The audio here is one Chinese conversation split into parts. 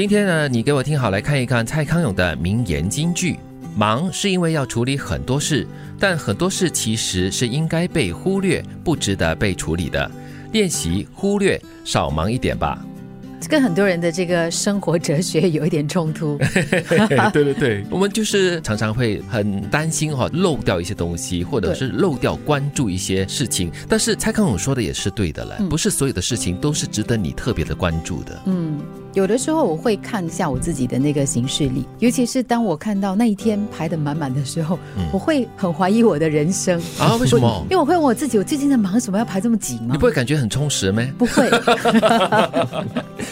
今天呢，你给我听好，来看一看蔡康永的名言金句：忙是因为要处理很多事，但很多事其实是应该被忽略，不值得被处理的。练习忽略，少忙一点吧。跟很多人的这个生活哲学有一点冲突。对 对对，我们就是常常会很担心哈，漏掉一些东西，或者是漏掉关注一些事情。但是蔡康永说的也是对的了，不是所有的事情都是值得你特别的关注的。嗯，有的时候我会看一下我自己的那个行事历，尤其是当我看到那一天排的满满的时候，我会很怀疑我的人生啊？为什么？因为我会问我自己，我最近在忙什么，要排这么紧吗？你不会感觉很充实吗？不会。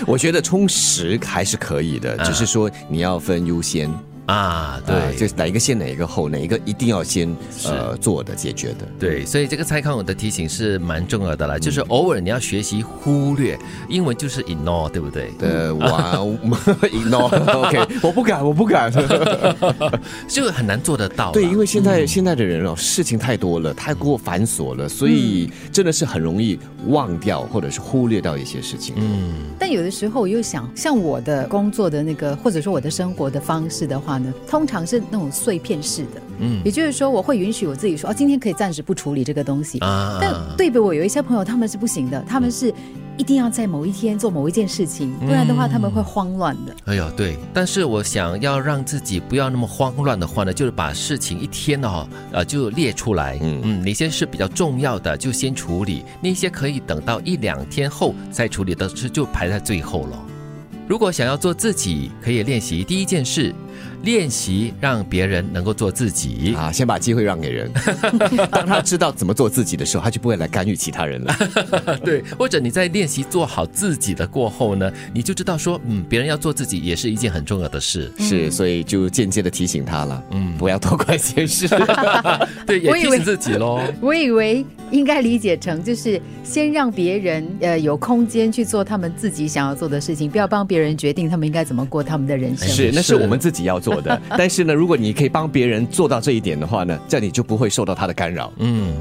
我觉得充实还是可以的，只是说你要分优先。啊，对，就是哪一个先，哪一个后，哪一个一定要先呃做的解决的。对，所以这个蔡康永的提醒是蛮重要的啦，就是偶尔你要学习忽略，英文就是 ignore，对不对？对，哇，ignore，OK，我不敢，我不敢，就很难做得到。对，因为现在现在的人哦，事情太多了，太过繁琐了，所以真的是很容易忘掉或者是忽略掉一些事情。嗯，但有的时候我又想，像我的工作的那个，或者说我的生活的方式的话。通常是那种碎片式的，嗯，也就是说，我会允许我自己说，哦，今天可以暂时不处理这个东西。啊，但对比我有一些朋友，他们是不行的，他们是一定要在某一天做某一件事情，不然的话他们会慌乱的。哎呦，对，但是我想要让自己不要那么慌乱的话呢，就是把事情一天哦，呃，就列出来，嗯嗯，哪些是比较重要的就先处理，那些可以等到一两天后再处理的事就排在最后了。如果想要做自己，可以练习第一件事。练习让别人能够做自己啊，先把机会让给人。当他知道怎么做自己的时候，他就不会来干预其他人了。对，或者你在练习做好自己的过后呢，你就知道说，嗯，别人要做自己也是一件很重要的事。是，所以就间接的提醒他了，嗯，不要多管闲事。对，也提醒自己喽。我以为应该理解成就是先让别人呃有空间去做他们自己想要做的事情，不要帮别人决定他们应该怎么过他们的人生。是，那是我们自己要做。的，但是呢，如果你可以帮别人做到这一点的话呢，这样你就不会受到他的干扰。嗯，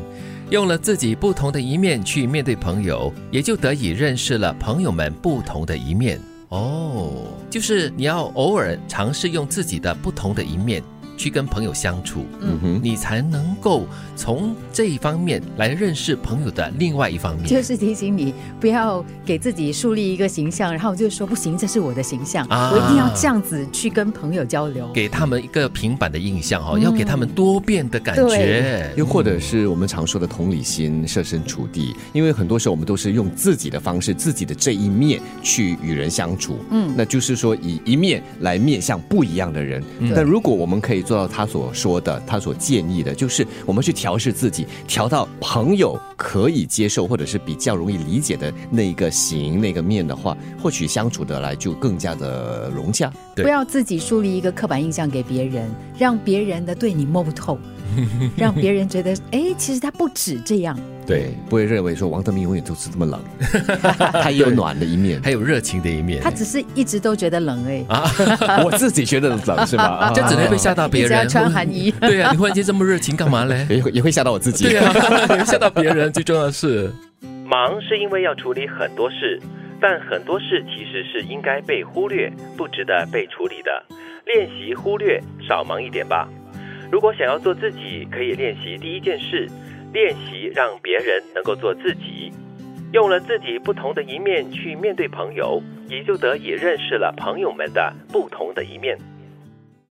用了自己不同的一面去面对朋友，也就得以认识了朋友们不同的一面。哦，就是你要偶尔尝试用自己的不同的一面。去跟朋友相处，嗯哼，你才能够从这一方面来认识朋友的另外一方面。就是提醒你不要给自己树立一个形象，然后就说不行，这是我的形象，我一定要这样子去跟朋友交流，给他们一个平板的印象哈，要给他们多变的感觉。又或者是我们常说的同理心，设身处地，因为很多时候我们都是用自己的方式，自己的这一面去与人相处，嗯，那就是说以一面来面向不一样的人。但如果我们可以。做到他所说的，他所建议的，就是我们去调试自己，调到朋友可以接受或者是比较容易理解的那个形、那个面的话，或许相处得来就更加的融洽。不要自己树立一个刻板印象给别人，让别人的对你摸不透。让别人觉得，哎，其实他不止这样。对，不会认为说王德明永远都是这么冷，他也有暖的一面，还有热情的一面。他只是一直都觉得冷哎。啊，我自己觉得冷是吧？这只能会吓到别人。穿寒衣。对呀，你忽然间这么热情干嘛嘞？也也会吓到我自己。对呀，吓到别人。最重要的是，忙是因为要处理很多事，但很多事其实是应该被忽略，不值得被处理的。练习忽略，少忙一点吧。如果想要做自己，可以练习第一件事，练习让别人能够做自己，用了自己不同的一面去面对朋友，也就得以认识了朋友们的不同的一面。